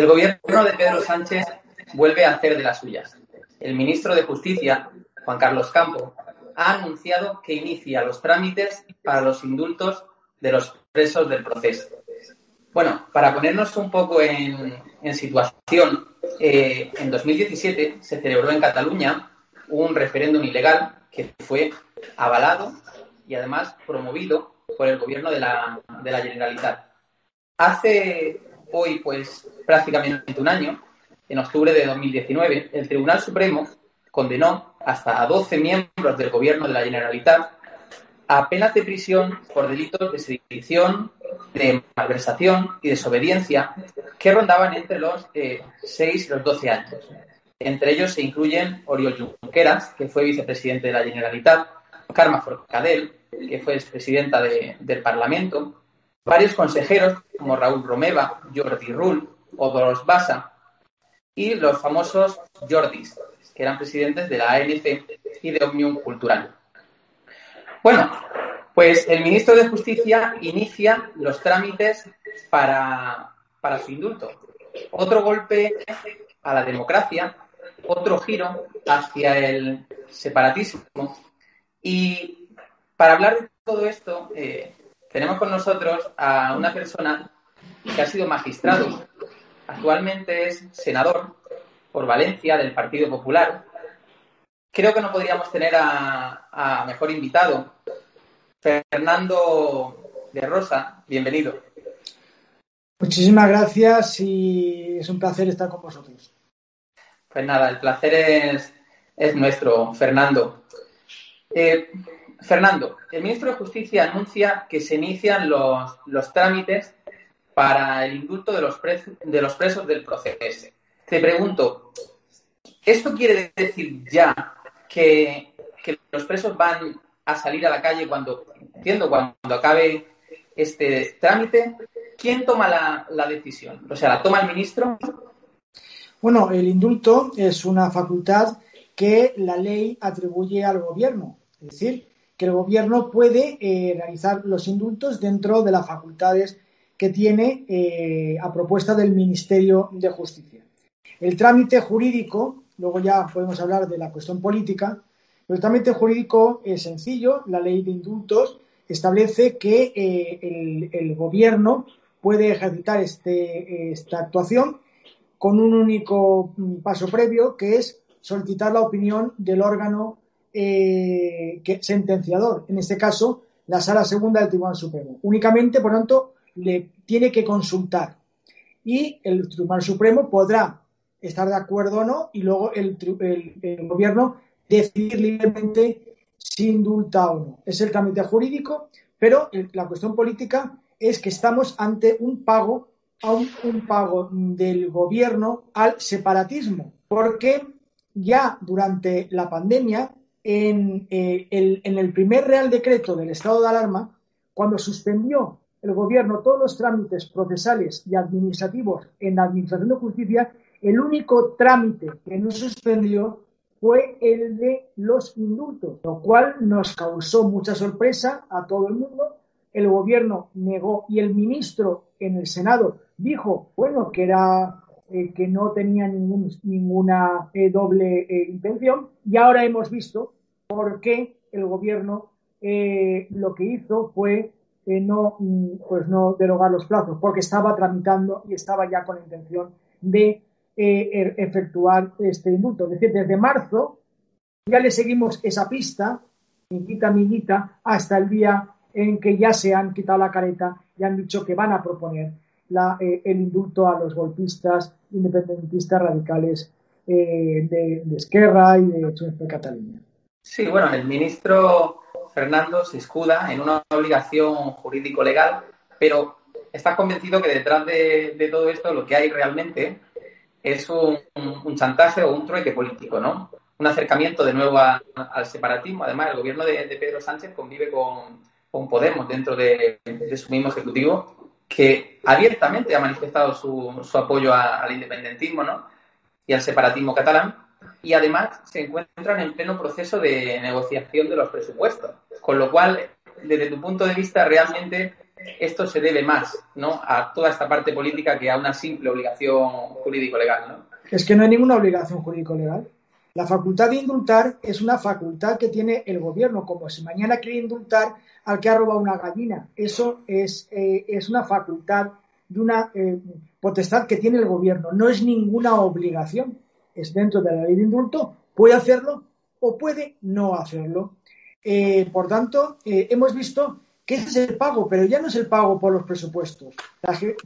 El gobierno de Pedro Sánchez vuelve a hacer de las suyas. El ministro de Justicia, Juan Carlos Campo, ha anunciado que inicia los trámites para los indultos de los presos del proceso. Bueno, para ponernos un poco en, situación, eh, en 2017 se celebró en Cataluña un referéndum ilegal que fue avalado y además promovido por el gobierno de la, de la Generalitat. Hace hoy, pues prácticamente un año, en octubre de 2019, el Tribunal Supremo condenó hasta a 12 miembros del gobierno de la Generalitat a penas de prisión por delitos de sedición, de malversación y desobediencia que rondaban entre los 6 eh, y los 12 años. Entre ellos se incluyen Oriol Junqueras, que fue vicepresidente de la Generalitat, Carme Forcadell, que fue expresidenta del Parlamento, varios consejeros como Raúl Romeva, Jordi Rull o Doros Basa y los famosos Jordis, que eran presidentes de la ANC y de Omnium Cultural. Bueno, pues el ministro de Justicia inicia los trámites para, para su indulto. Otro golpe a la democracia, otro giro hacia el separatismo. Y para hablar de todo esto, eh, tenemos con nosotros a una persona que ha sido magistrado. Actualmente es senador por Valencia del Partido Popular. Creo que no podríamos tener a, mejor invitado. Fernando de Rosa, bienvenido. Muchísimas gracias y es un placer estar con vosotros. Pues nada, el placer es, nuestro, Fernando. Eh, Fernando, el ministro de Justicia anuncia que se inician los, los trámites para el indulto de los, de los presos del proceso. Te pregunto, ¿esto quiere decir ya que, los presos van a salir a la calle cuando, entiendo, cuando acabe este trámite? ¿Quién toma la, la decisión? O sea, ¿la toma el ministro? Bueno, el indulto es una facultad que la ley atribuye al gobierno. Es decir, que el gobierno puede eh, realizar los indultos dentro de las facultades que tiene eh, a propuesta del Ministerio de Justicia. El trámite jurídico, luego ya podemos hablar de la cuestión política, el trámite jurídico es sencillo, la ley de indultos establece que eh, el, gobierno puede ejercitar este, esta actuación con un único mm, paso previo, que es solicitar la opinión del órgano eh, sentenciador, en este caso la Sala Segunda del Tribunal Supremo. Únicamente, por tanto, le tiene que consultar y el Tribunal Supremo podrá estar de acuerdo o no y luego el, gobierno decidir libremente si indulta o no. Es el trámite jurídico, pero la cuestión política es que estamos ante un pago, a un, pago del gobierno al separatismo, porque ya durante la pandemia, en, eh, el, en el primer Real Decreto del estado de alarma, cuando suspendió el gobierno todos los trámites procesales y administrativos en la Administración de Justicia, el único trámite que no suspendió fue el de los indultos, lo cual nos causó mucha sorpresa a todo el mundo. El gobierno negó y el ministro en el Senado dijo, bueno, que era eh, que no tenía ningún, ninguna eh, doble eh, intención y ahora hemos visto por qué el gobierno lo que hizo fue no, mm, pues no derogar los plazos, porque estaba tramitando y estaba ya con la intención de er, efectuar este indulto. Es decir, desde marzo ya le seguimos esa pista, miquita, miquita, hasta el día en que ya se han quitado la careta y han dicho que van a proponer la, eh, el indulto a los golpistas independentistas radicales eh, de, de, Esquerra y de de Cataluña. Sí, bueno, el ministro Fernando se escuda en una obligación jurídico-legal, pero estás convencido que detrás de, todo esto lo que hay realmente es un, chantaje o un trueque político, ¿no? Un acercamiento de nuevo al separatismo. Además, el gobierno de, Pedro Sánchez convive con, Podemos dentro de, su mismo ejecutivo, que abiertamente ha manifestado su, apoyo al independentismo ¿no? y al separatismo catalán y además se encuentran en pleno proceso de negociación de los presupuestos. Con lo cual, desde tu punto de vista, realmente esto se debe más ¿no? a toda esta parte política que a una simple obligación jurídico-legal. ¿no? Es que no hay ninguna obligación jurídico-legal. La facultad de indultar es una facultad que tiene el gobierno, como si mañana quiere indultar al que ha robado una gallina. Eso es, eh, es una facultad de una eh, potestad que tiene el gobierno, no es ninguna obligación es dentro de la ley de indulto, puede hacerlo o puede no hacerlo. Eh, por tanto, hemos visto que ese es el pago, pero ya no es el pago por los presupuestos,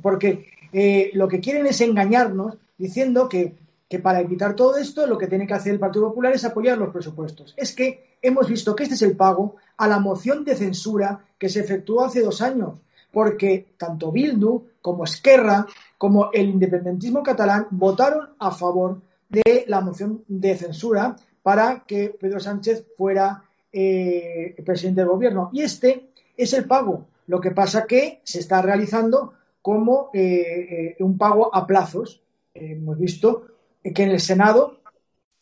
porque lo que quieren es engañarnos diciendo que, que, para evitar todo esto lo que tiene que hacer el Partido Popular es apoyar los presupuestos. Es que hemos visto que este es el pago a la moción de censura que se efectuó hace dos años, porque tanto Bildu como Esquerra como el independentismo catalán votaron a favor de la moción de censura para que Pedro Sánchez fuera eh, presidente del gobierno. Y este es el pago. Lo que pasa que se está realizando como eh, eh, un pago a plazos. hemos visto que en el Senado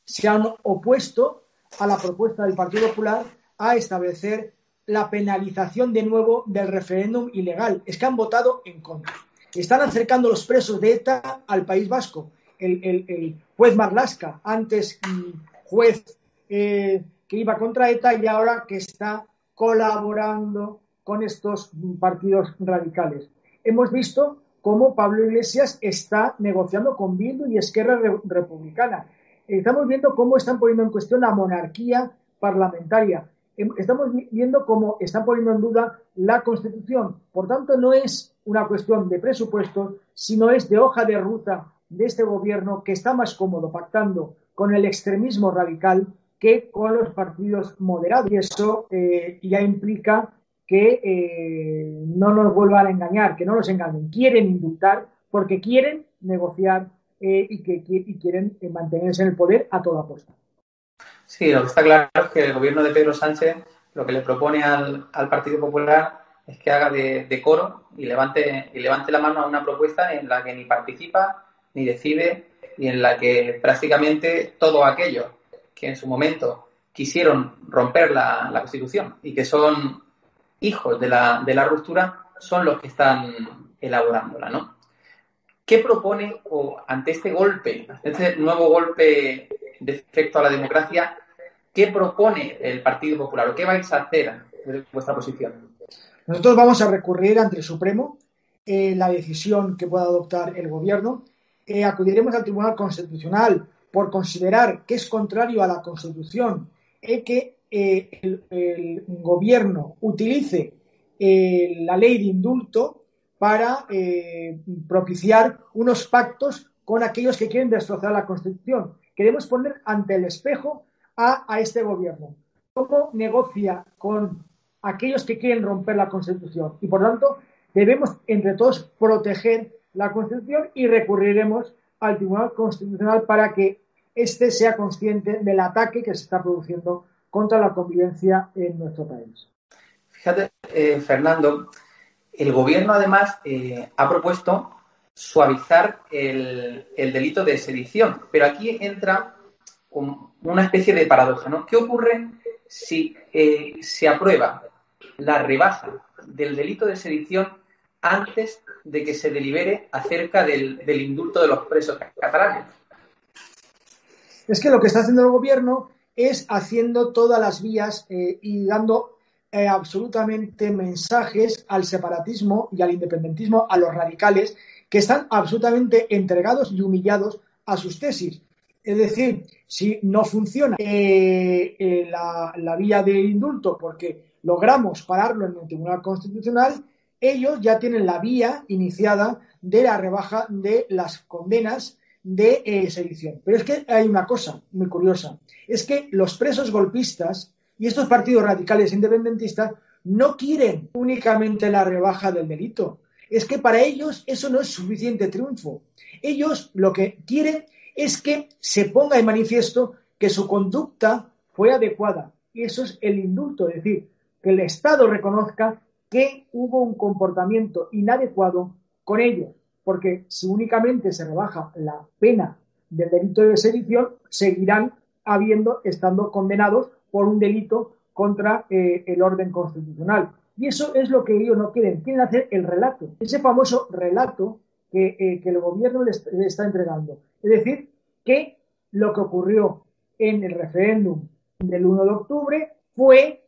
se han opuesto a la propuesta del Partido Popular a establecer la penalización de nuevo del referéndum ilegal. Es que han votado en contra. Están acercando los presos de ETA al País Vasco el, juez Marlasca, antes juez eh, que iba contra ETA y ahora que está colaborando con estos partidos radicales. Hemos visto cómo Pablo Iglesias está negociando con Bildu y Esquerra Republicana. Estamos viendo cómo están poniendo en cuestión la monarquía parlamentaria. Estamos viendo cómo están poniendo en duda la Constitución. Por tanto, no es una cuestión de presupuestos, sino es de hoja de ruta de este gobierno que está más cómodo pactando con el extremismo radical que con los partidos moderados. Y eso eh, ya implica que eh, no nos vuelvan a engañar, que no nos engañen. Quieren indultar porque quieren negociar eh, y, quieren mantenerse en el poder a toda costa. Sí, lo que está claro es que el gobierno de Pedro Sánchez lo que le propone al, Partido Popular es que haga de, coro y levante, y levante la mano a una propuesta en la que ni participa ni decide y en la que prácticamente todo aquello que en su momento quisieron romper la, Constitución y que son hijos de la, de la ruptura son los que están elaborándola, ¿no? ¿Qué propone o ante este golpe, este nuevo golpe de efecto a la democracia, qué propone el Partido Popular o qué vais a hacer desde vuestra posición? Nosotros vamos a recurrir ante el Supremo eh, la decisión que pueda adoptar el Gobierno eh, acudiremos al Tribunal Constitucional por considerar que es contrario a la Constitución eh, que eh, el, gobierno utilice la ley de indulto para eh, propiciar unos pactos con aquellos que quieren destrozar la Constitución. Queremos poner ante el espejo a, a este gobierno. ¿Cómo negocia con aquellos que quieren romper la Constitución? Y por tanto, debemos entre todos proteger la Constitución y recurriremos al Tribunal Constitucional para que éste sea consciente del ataque que se está produciendo contra la convivencia en nuestro país. Fíjate, eh, Fernando, el gobierno además eh, ha propuesto suavizar el, delito de sedición, pero aquí entra una especie de paradoja, ¿no? ¿Qué ocurre si eh, se aprueba la rebaja del delito de sedición antes de que se delibere acerca del, indulto de los presos catalanes? Es que lo que está haciendo el gobierno es haciendo todas las vías eh, y dando eh, absolutamente mensajes al separatismo y al independentismo, a los radicales, que están absolutamente entregados y humillados a sus tesis. Es decir, si no funciona eh, la, la, vía de indulto porque logramos pararlo en el Tribunal Constitucional, ellos ya tienen la vía iniciada de la rebaja de las condenas de eh, sedición. Pero es que hay una cosa muy curiosa, es que los presos golpistas y estos partidos radicales independentistas no quieren únicamente la rebaja del delito. Es que para ellos eso no es suficiente triunfo. Ellos lo que quieren es que se ponga en manifiesto que su conducta fue adecuada. Y eso es el indulto, es decir, que el Estado reconozca que hubo un comportamiento inadecuado con ellos, porque si únicamente se rebaja la pena del delito de sedición, seguirán habiendo, estando condenados por un delito contra eh, el orden constitucional. Y eso es lo que ellos no quieren, quieren hacer el relato, ese famoso relato que, eh, el gobierno les, está entregando. Es decir, que lo que ocurrió en el referéndum del 1 de octubre fue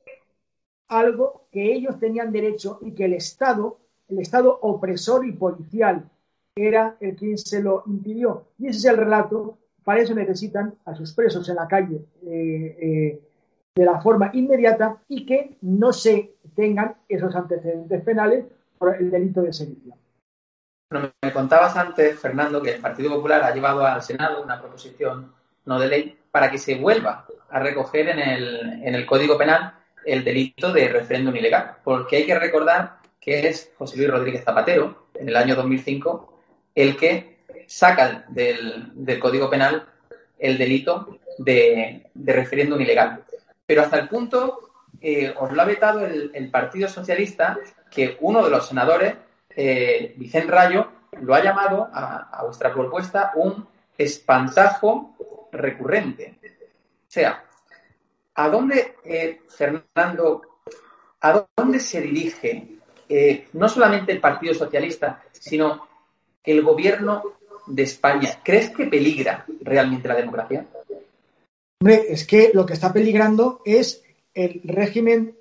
algo que ellos tenían derecho y que el Estado, el Estado opresor y policial, era el quien se lo impidió. Y ese es el relato. Para eso necesitan a sus presos en la calle eh, eh, de la forma inmediata y que no se tengan esos antecedentes penales por el delito de sedición. me contabas antes, Fernando, que el Partido Popular ha llevado al Senado una proposición no de ley para que se vuelva a recoger en el, en el Código Penal el delito de referéndum ilegal, porque hay que recordar que es José Luis Rodríguez Zapatero, en el año 2005, el que saca del, Código Penal el delito de, referéndum ilegal. Pero hasta el punto, eh, os lo ha vetado el, Partido Socialista, que uno de los senadores, eh, Vicente Rayo, lo ha llamado a, vuestra propuesta un espantajo recurrente. O sea, ¿A dónde, eh, Fernando, a dónde se dirige eh, no solamente el Partido Socialista, sino el gobierno de España? ¿Crees que peligra realmente la democracia? Hombre, es que lo que está peligrando es el régimen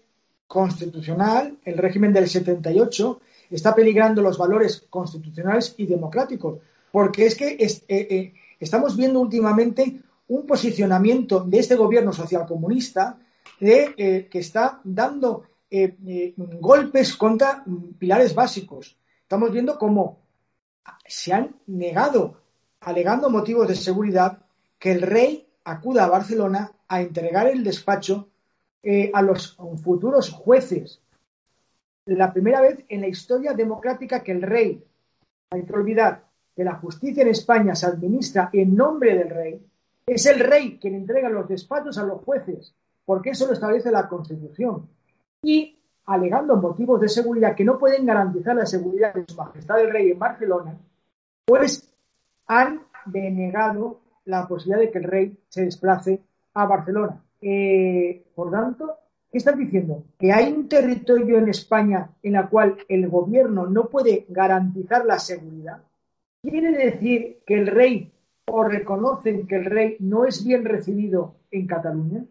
constitucional, el régimen del 78, está peligrando los valores constitucionales y democráticos, porque es que eh, estamos viendo últimamente un posicionamiento de este gobierno socialcomunista de, eh, que está dando eh, eh, golpes contra pilares básicos. Estamos viendo cómo se han negado, alegando motivos de seguridad, que el rey acuda a Barcelona a entregar el despacho a los futuros jueces. La primera vez en la historia democrática que el rey, hay que olvidar que la justicia en España se administra en nombre del rey, es el rey quien entrega los despachos a los jueces, porque eso lo establece la Constitución. Y alegando motivos de seguridad que no pueden garantizar la seguridad de su majestad el rey en Barcelona, pues han denegado la posibilidad de que el rey se desplace a Barcelona. Eh, por tanto, ¿qué están diciendo? Que hay un territorio en España en el cual el gobierno no puede garantizar la seguridad. ¿Quiere decir que el rey o reconocen que el rey no es bien recibido en Cataluña,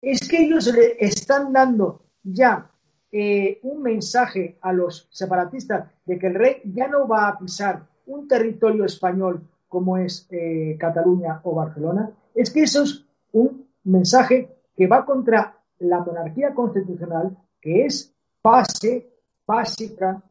es que ellos le están dando ya eh, un mensaje a los separatistas de que el rey ya no va a pisar un territorio español como es eh, Cataluña o Barcelona, es que eso es un mensaje que va contra la monarquía constitucional, que es base básica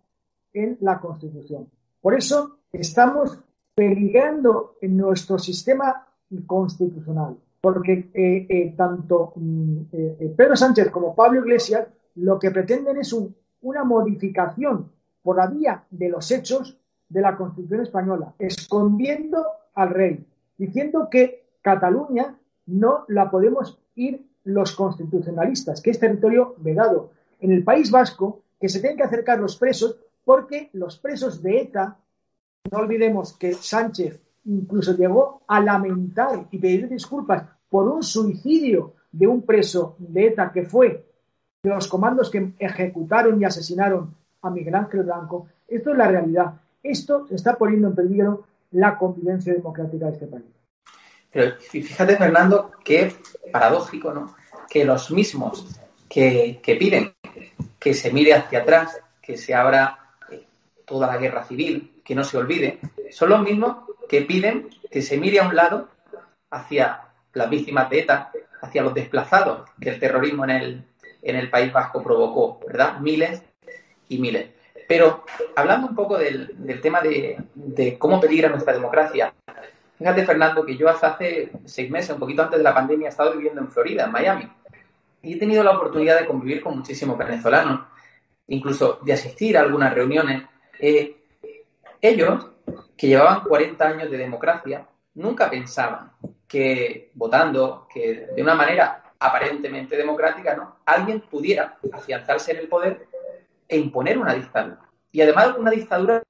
en la Constitución. Por eso estamos peligrando en nuestro sistema constitucional, porque eh, eh, tanto mm, eh, Pedro Sánchez como Pablo Iglesias lo que pretenden es una modificación por la vía de los hechos de la Constitución española, escondiendo al rey, diciendo que Cataluña no la podemos ir los constitucionalistas, que es territorio vedado. En el País Vasco, que se tienen que acercar los presos, porque los presos de ETA, no olvidemos que Sánchez incluso llegó a lamentar y pedir disculpas por un suicidio de un preso de ETA que fue los comandos que ejecutaron y asesinaron a Miguel Ángel Blanco. Esto es la realidad. Esto está poniendo en peligro la convivencia democrática de este país. Pero fíjate, Fernando, qué paradójico, ¿no? Que los mismos que, piden que se mire hacia atrás, que se abra eh, toda la guerra civil, que no se olvide, son los mismos que piden que se mire a un lado hacia las víctimas de ETA, hacia los desplazados que el terrorismo en el, en el País Vasco provocó, ¿verdad? Miles y miles. Pero hablando un poco del, tema de, de, cómo peligra nuestra democracia, Fíjate, Fernando, que yo hasta hace seis meses, un poquito antes de la pandemia, he estado viviendo en Florida, en Miami. Y he tenido la oportunidad de convivir con muchísimos venezolanos, incluso de asistir a algunas reuniones. Eh, ellos, que llevaban 40 años de democracia, nunca pensaban que votando, que de una manera aparentemente democrática, ¿no? alguien pudiera afianzarse en el poder e imponer una dictadura. Y además una dictadura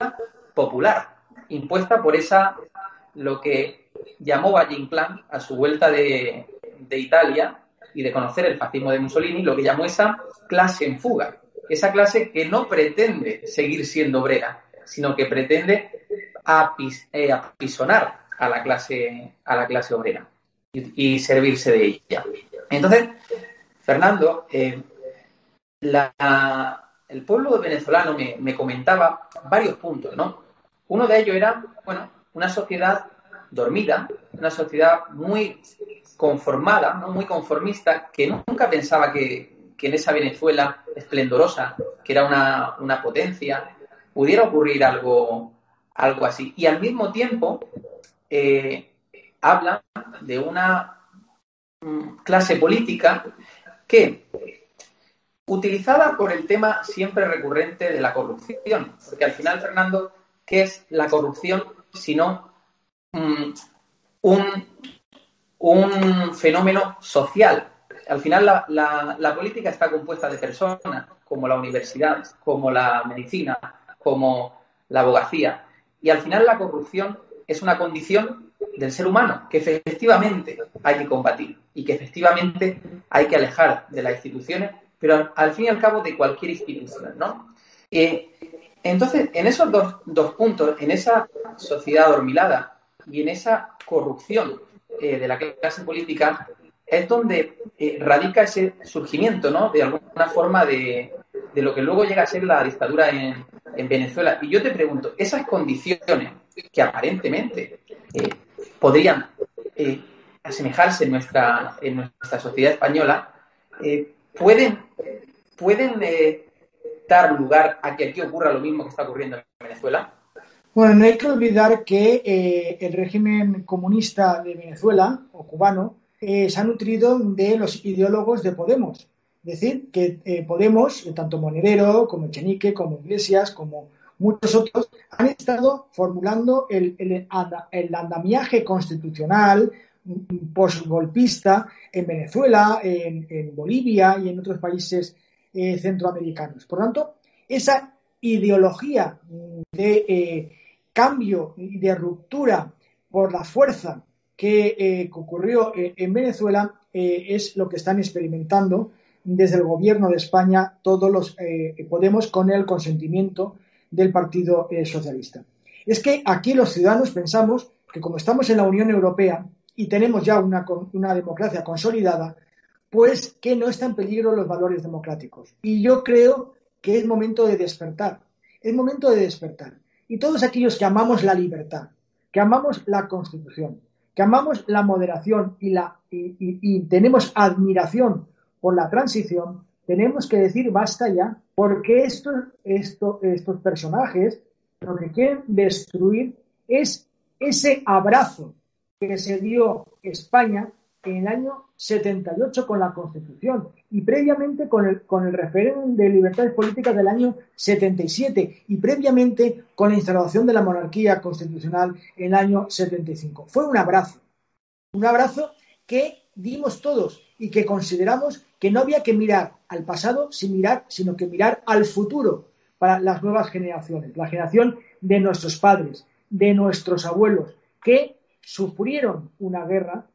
popular, impuesta por esa lo que llamó Valle Inclán a su vuelta de, Italia y de conocer el fascismo de Mussolini, lo que llamó esa clase en fuga, esa clase que no pretende seguir siendo obrera, sino que pretende eh, apisonar a la clase, a la clase obrera y, servirse de ella. Entonces, Fernando, eh, el pueblo venezolano me, me, comentaba varios puntos, ¿no? Uno de ellos era, bueno, una sociedad dormida, una sociedad muy conformada, ¿no? muy conformista, que nunca pensaba que, en esa Venezuela esplendorosa, que era una, potencia, pudiera ocurrir algo, algo así. Y al mismo tiempo eh, habla de una clase política que, utilizada por el tema siempre recurrente de la corrupción, porque al final, Fernando, ¿qué es la corrupción sino mm, un, un, fenómeno social. Al final la, política está compuesta de personas, como la universidad, como la medicina, como la abogacía. Y al final la corrupción es una condición del ser humano que efectivamente hay que combatir y que efectivamente hay que alejar de las instituciones, pero al fin y al cabo de cualquier institución, ¿no? Eh, entonces, en esos dos, puntos, en esa sociedad dormilada y en esa corrupción eh, de la clase política, es donde eh, radica ese surgimiento, ¿no? De alguna forma de, lo que luego llega a ser la dictadura en, Venezuela. Y yo te pregunto, esas condiciones que aparentemente eh, podrían asemejarse en nuestra, en nuestra sociedad española, pueden, pueden dar lugar a que aquí ocurra lo mismo que está ocurriendo en Venezuela? Bueno, no hay que olvidar que eh, el régimen comunista de Venezuela, o cubano, eh, se ha nutrido de los ideólogos de Podemos. Es decir, que eh, Podemos, tanto Monedero como Chenique, como Iglesias, como muchos otros, han estado formulando el, el andamiaje constitucional mm, postgolpista en Venezuela, en, Bolivia y en otros países eh, centroamericanos. Por tanto, esa ideología de eh, cambio y de ruptura por la fuerza que, eh, ocurrió en Venezuela es lo que están experimentando desde el gobierno de España todos los Podemos con el consentimiento del Partido Socialista. Es que aquí los ciudadanos pensamos que como estamos en la Unión Europea y tenemos ya una, democracia consolidada, pues que no están en peligro los valores democráticos. Y yo creo que es momento de despertar, es momento de despertar. Y todos aquellos que amamos la libertad, que amamos la Constitución, que amamos la moderación y, tenemos admiración por la transición, tenemos que decir basta ya porque estos, estos personajes lo que quieren destruir es ese abrazo que se dio España en el año 78 con la Constitución y previamente con el, con el referéndum de libertades políticas del año 77 y previamente con la instalación de la monarquía constitucional en el año 75. Fue un abrazo, un abrazo que dimos todos y que consideramos que no había que mirar al pasado sin mirar, sino que mirar al futuro para las nuevas generaciones, la generación de nuestros padres, de nuestros abuelos, que sufrieron una guerra,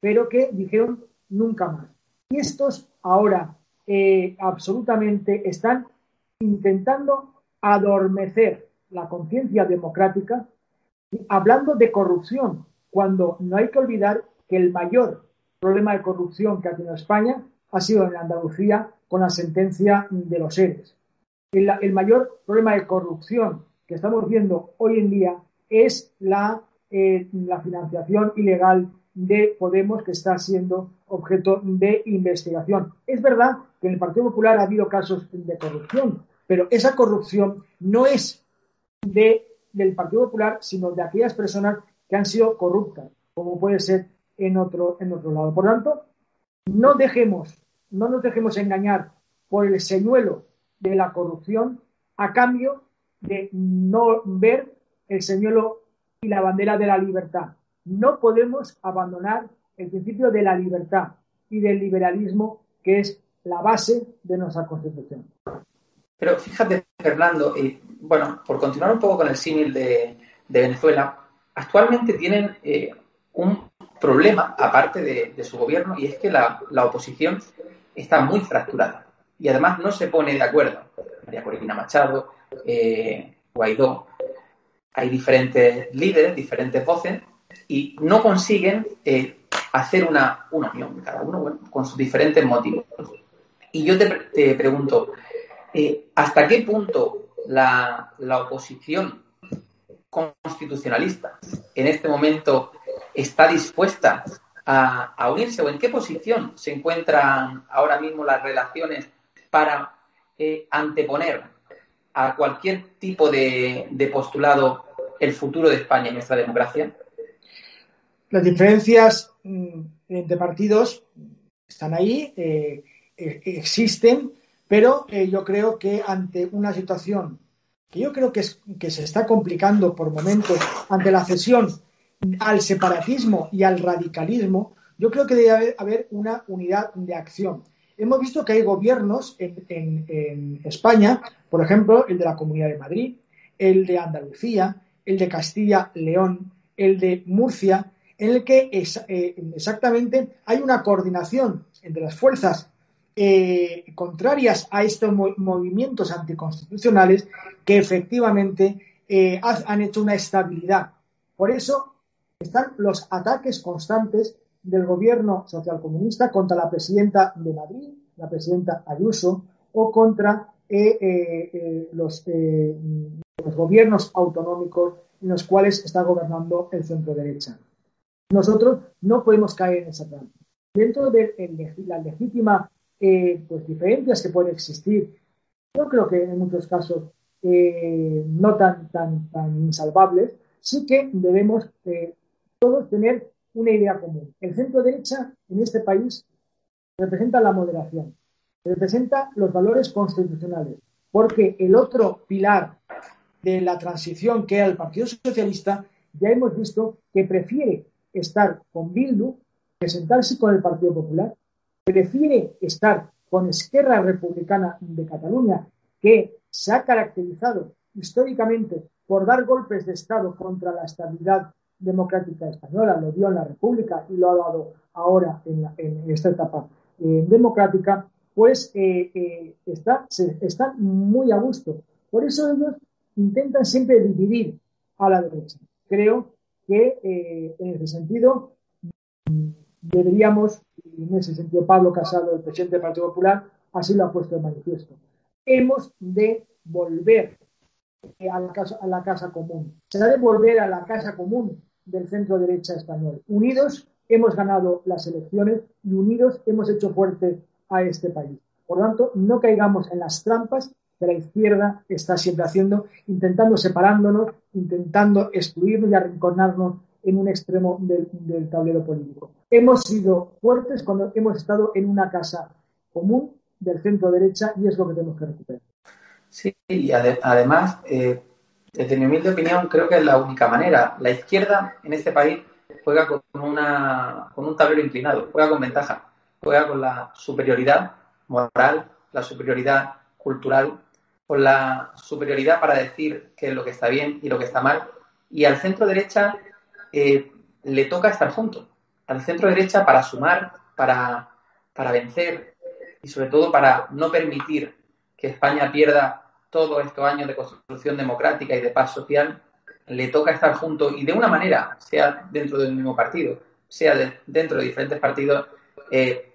pero que dijeron nunca más. Y estos ahora eh, absolutamente están intentando adormecer la conciencia democrática, hablando de corrupción, cuando no hay que olvidar que el mayor problema de corrupción que ha tenido España ha sido en Andalucía con la sentencia de los seres. El, mayor problema de corrupción que estamos viendo hoy en día es la, eh, la financiación ilegal de Podemos que está siendo objeto de investigación. Es verdad que en el Partido Popular ha habido casos de corrupción, pero esa corrupción no es de, del Partido Popular, sino de aquellas personas que han sido corruptas, como puede ser en otro, en otro lado. Por lo tanto, no dejemos, no nos dejemos engañar por el señuelo de la corrupción a cambio de no ver el señuelo y la bandera de la libertad. No podemos abandonar el principio de la libertad y del liberalismo, que es la base de nuestra Constitución. Pero fíjate, Fernando, y bueno, por continuar un poco con el símil de, Venezuela, actualmente tienen eh, un problema, aparte de, su gobierno, y es que la, oposición está muy fracturada y además no se pone de acuerdo. María Corina Machado, eh, Guaidó, hay diferentes líderes, diferentes voces y no consiguen eh, hacer una, unión, cada uno con sus diferentes motivos. Y yo te, pregunto, eh, ¿hasta qué punto la, la oposición constitucionalista en este momento está dispuesta a, unirse o en qué posición se encuentran ahora mismo las relaciones para eh, anteponer a cualquier tipo de, postulado el futuro de España y nuestra democracia? Las diferencias mm, entre partidos están ahí, eh, e, existen, pero eh, yo creo que ante una situación que yo creo que, es, que se está complicando por momentos ante la cesión al separatismo y al radicalismo, yo creo que debe haber, una unidad de acción. Hemos visto que hay gobiernos en, España, por ejemplo, el de la Comunidad de Madrid, el de Andalucía, el de Castilla-León, el de Murcia, en el que eh, exactamente hay una coordinación entre las fuerzas eh, contrarias a estos movimientos anticonstitucionales que efectivamente eh, han hecho una estabilidad. Por eso están los ataques constantes del gobierno socialcomunista contra la presidenta de Madrid, la presidenta Ayuso, o contra eh, eh, eh, los, gobiernos autonómicos en los cuales está gobernando el centro derecha. Nosotros no podemos caer en esa trampa. Dentro de las legítimas pues, diferencias que pueden existir, yo creo que en muchos casos no tan, tan, tan insalvables, sí que debemos todos tener una idea común. El centro derecha en este país representa la moderación, representa los valores constitucionales, porque el otro pilar de la transición que era el Partido Socialista, ya hemos visto que prefiere estar con Bildu que sentarse con el Partido Popular, prefiere estar con Esquerra Republicana de Cataluña, que se ha caracterizado históricamente por dar golpes de Estado contra la estabilidad democrática española, lo dio en la República y lo ha dado ahora en, esta etapa eh, democrática, pues eh, eh, está, están muy a gusto. Por eso ellos intentan siempre dividir a la derecha. Creo que en ese sentido deberíamos, en ese sentido Pablo Casado, el presidente del Partido Popular, así lo ha puesto en manifiesto. Hemos de volver a la, casa, a la casa común. Se ha de volver a la casa común del centro derecha español. Unidos hemos ganado las elecciones y unidos hemos hecho fuerte a este país. Por lo tanto, no caigamos en las trampas que la izquierda está siempre haciendo, intentando separándonos, intentando excluirnos y arrinconarnos en un extremo del, del, tablero político. Hemos sido fuertes cuando hemos estado en una casa común del centro derecha y es lo que tenemos que recuperar. Sí, y ade además, eh, desde mi humilde opinión, creo que es la única manera. La izquierda en este país juega con, una, con un tablero inclinado, juega con ventaja, juega con la superioridad moral, la superioridad cultural, con la superioridad para decir qué es lo que está bien y lo que está mal. Y al centro derecha eh, le toca estar junto. Al centro derecha para sumar, para, para vencer y sobre todo para no permitir que España pierda todos estos años de construcción democrática y de paz social, le toca estar junto y de una manera, sea dentro del mismo partido, sea dentro de diferentes partidos, eh,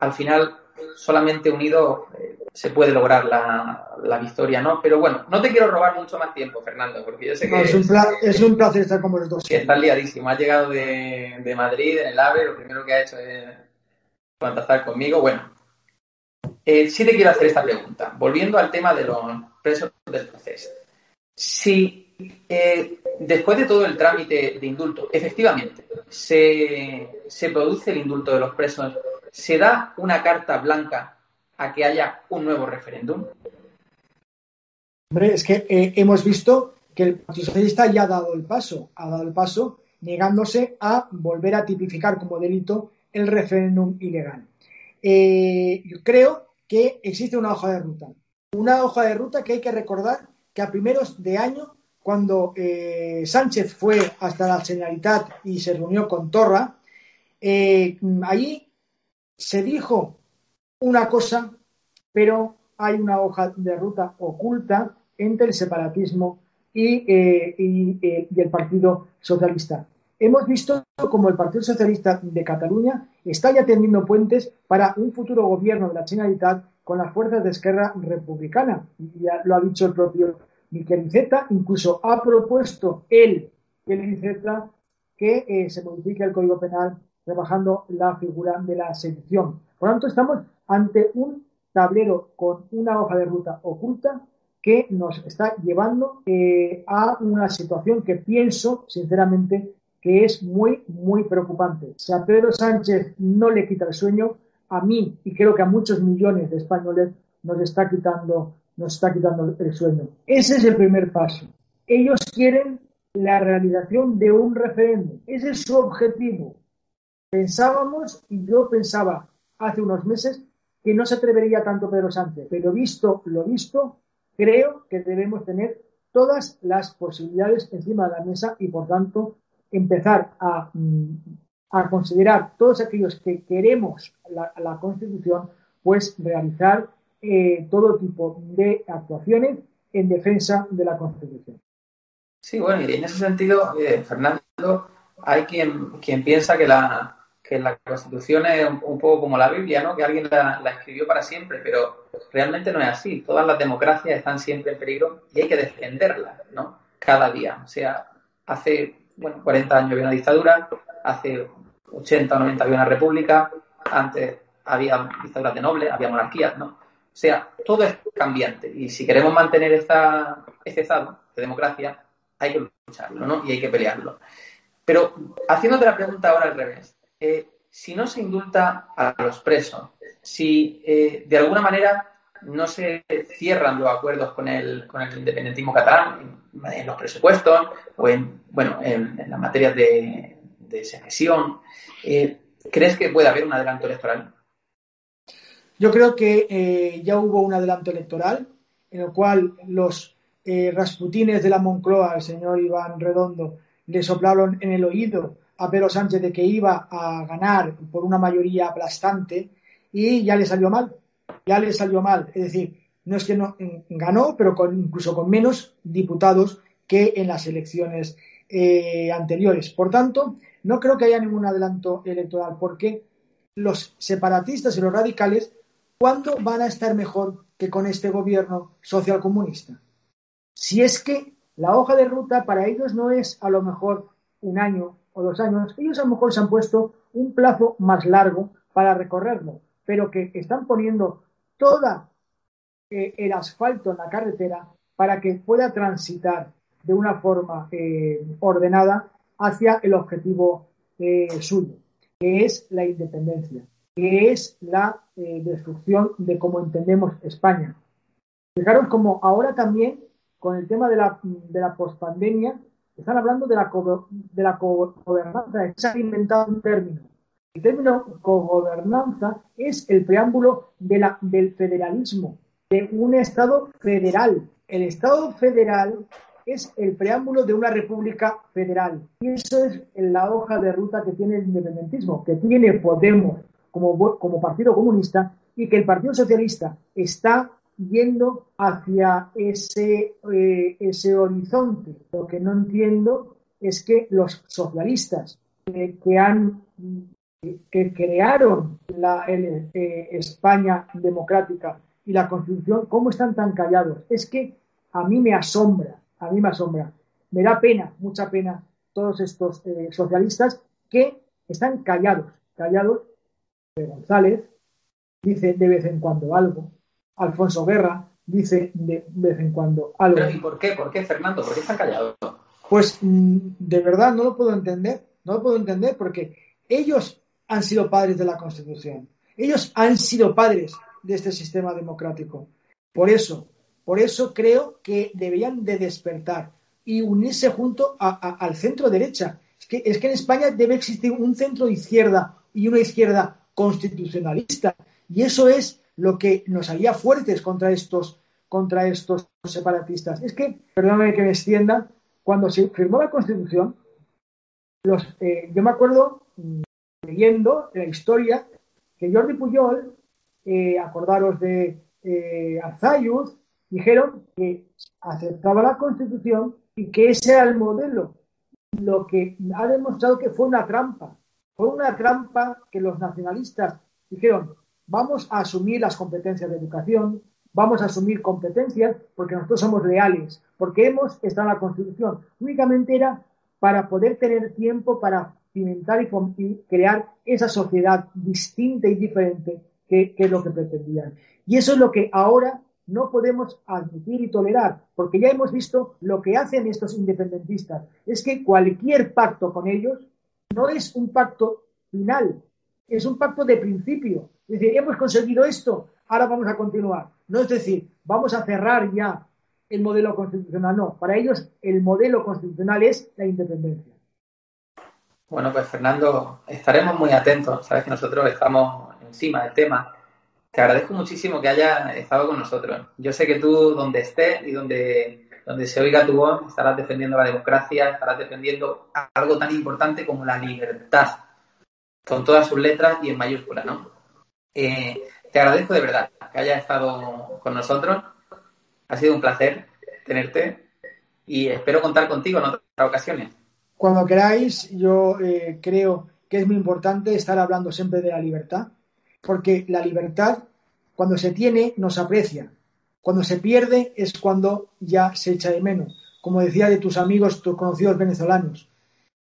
al final solamente unido eh, se puede lograr la, victoria, ¿no? Pero bueno, no te quiero robar mucho más tiempo, Fernando, porque yo sé que... es, un es, un placer estar con vosotros. Que estás liadísimo. Has llegado de, Madrid, en el AVE, lo primero que ha hecho es contactar conmigo. Bueno, eh, sí te quiero hacer esta pregunta. Volviendo al tema de los presos del proceso. Si eh, después de todo el trámite de indulto, efectivamente, se, se produce el indulto de los presos, ¿se da una carta blanca a que haya un nuevo referéndum? Hombre, es que eh, hemos visto que el Partido Socialista ya ha dado el paso, ha dado el paso negándose a volver a tipificar como delito el referéndum ilegal. Yo creo que existe una hoja de ruta. Una hoja de ruta que hay que recordar que a primeros de año, cuando eh, Sánchez fue hasta la Generalitat y se reunió con Torra, allí se dijo una cosa, pero hay una hoja de ruta oculta entre el separatismo y, eh, eh, y, el Partido Socialista. Hemos visto como el Partido Socialista de Cataluña está ya tendiendo puentes para un futuro gobierno de la Generalitat con las fuerzas de izquierda republicana. Ya lo ha dicho el propio Miquel Iceta, incluso ha propuesto él, Miquel Iceta, que eh, se modifique el Código Penal rebajando la figura de la sedición. Por lo tanto, estamos ante un tablero con una hoja de ruta oculta que nos está llevando eh, a una situación que pienso, sinceramente, que es muy, muy preocupante. Si a Pedro Sánchez no le quita el sueño, a mí y creo que a muchos millones de españoles nos está quitando, nos está quitando el sueño. Ese es el primer paso. Ellos quieren la realización de un referéndum. Ese es su objetivo. Pensábamos, y yo pensaba hace unos meses, que no se atrevería tanto Pedro Sánchez, pero visto lo visto, creo que debemos tener todas las posibilidades encima de la mesa y, por tanto, empezar a, mm, considerar todos aquellos que queremos la, Constitución, pues realizar eh, todo tipo de actuaciones en defensa de la Constitución. Sí, bueno, y en ese sentido, eh, Fernando, hay quien, quien piensa que la, que la Constitución es un, poco como la Biblia, ¿no? Que alguien la, escribió para siempre, pero realmente no es así. Todas las democracias están siempre en peligro y hay que defenderlas, ¿no? Cada día. O sea, hace, bueno, 40 años había una dictadura, hace 80 o 90 había una república, antes había dictaduras de nobles, había monarquías, ¿no? O sea, todo es cambiante y si queremos mantener esta, este estado de democracia, hay que lucharlo, ¿no? Y hay que pelearlo. Pero haciéndote la pregunta ahora al revés, eh, si no se indulta a los presos, si eh, de alguna manera no se cierran los acuerdos con el, con el independentismo catalán en, los presupuestos o en, bueno, en, las materias de, de secesión, eh, ¿crees que puede haber un adelanto electoral? Yo creo que ya hubo un adelanto electoral en el cual los rasputines de la Moncloa, el señor Iván Redondo, le soplaron en el oído a Pedro Sánchez de que iba a ganar por una mayoría aplastante y ya le salió mal, ya le salió mal. Es decir, no es que no ganó, pero con, incluso con menos diputados que en las elecciones eh, anteriores. Por tanto, no creo que haya ningún adelanto electoral, porque los separatistas y los radicales, ¿cuándo van a estar mejor que con este gobierno socialcomunista? Si es que la hoja de ruta para ellos no es a lo mejor un año o dos años, ellos a lo mejor se han puesto un plazo más largo para recorrerlo, pero que están poniendo todo eh, el asfalto en la carretera para que pueda transitar de una forma eh, ordenada hacia el objetivo eh, suyo, que es la independencia, que es la destrucción de cómo entendemos España. Fijaros como ahora también, con el tema de la, de la están hablando de la, de la gobernanza, se ha inventado un término. El término cogobernanza es el preámbulo del federalismo, de un Estado federal. El Estado federal es el preámbulo de una república federal. Y eso es la hoja de ruta que tiene el independentismo, que tiene Podemos como, Partido Comunista y que el Partido Socialista está yendo hacia ese, eh, ese horizonte. Lo que no entiendo es que los socialistas que han que crearon la eh, España democrática y la Constitución, ¿cómo están tan callados? Es que a mí me asombra, a mí me asombra. Me da pena, mucha pena, todos estos eh, socialistas que están callados, callados. González dice de vez en cuando algo, Alfonso Guerra dice de vez en cuando algo. ¿Y por qué? ¿Por qué, Fernando? ¿Por qué están callados? Pues mm, de verdad no lo puedo entender, no lo puedo entender porque ellos han sido padres de la Constitución, ellos han sido padres de este sistema democrático. Por eso, por eso creo que deberían de despertar y unirse junto al centro derecha. Es que, es que en España debe existir un centro izquierda y una izquierda constitucionalista. Y eso es lo que nos haría fuertes contra estos, contra estos separatistas. Es que, perdóname que me extienda, cuando se firmó la Constitución, los, eh, yo me acuerdo leyendo la historia que Jordi Pujol, eh, acordaros de eh, Arzayus, dijeron que aceptaba la Constitución y que ese era el modelo. Lo que ha demostrado que fue una trampa. Fue una trampa que los nacionalistas dijeron, vamos a asumir las competencias de educación, vamos a asumir competencias porque nosotros somos leales, porque hemos estado en la Constitución. Únicamente era para poder tener tiempo para cimentar y, crear esa sociedad distinta y diferente que, que es lo que pretendían. Y eso es lo que ahora no podemos admitir y tolerar, porque ya hemos visto lo que hacen estos independentistas. Es que cualquier pacto con ellos no es un pacto final, es un pacto de principio. Es decir, hemos conseguido esto, ahora vamos a continuar. No es decir, vamos a cerrar ya el modelo constitucional, no. Para ellos el modelo constitucional es la independencia. Bueno, pues Fernando, estaremos muy atentos. Sabes que nosotros estamos encima del tema. Te agradezco muchísimo que hayas estado con nosotros. Yo sé que tú, donde estés y donde, donde se oiga tu voz, estarás defendiendo la democracia, estarás defendiendo algo tan importante como la libertad, con todas sus letras y en mayúsculas, ¿no? Eh, te agradezco de verdad que hayas estado con nosotros. Ha sido un placer tenerte y espero contar contigo en otras ocasiones. Cuando queráis, yo eh, creo que es muy importante estar hablando siempre de la libertad, porque la libertad, cuando se tiene, nos aprecia. Cuando se pierde es cuando ya se echa de menos. Como decía de tus amigos, tus conocidos venezolanos,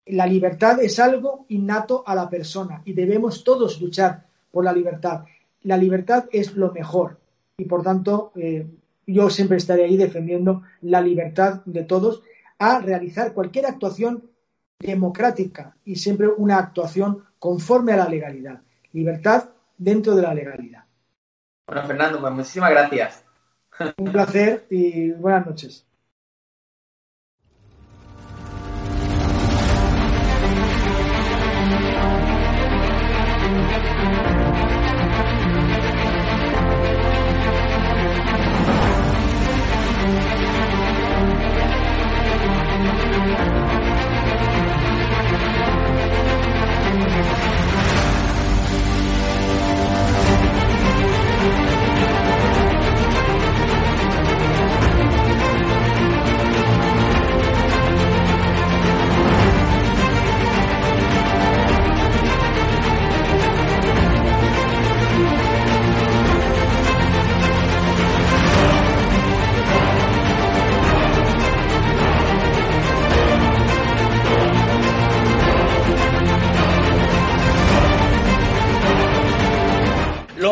la libertad es algo innato a la persona y debemos todos luchar por la libertad. La libertad es lo mejor y por tanto eh, yo siempre estaré ahí defendiendo la libertad de todos a realizar cualquier actuación democrática y siempre una actuación conforme a la legalidad. Libertad dentro de la legalidad. Bueno, Fernando, pues muchísimas gracias. Un placer y buenas noches.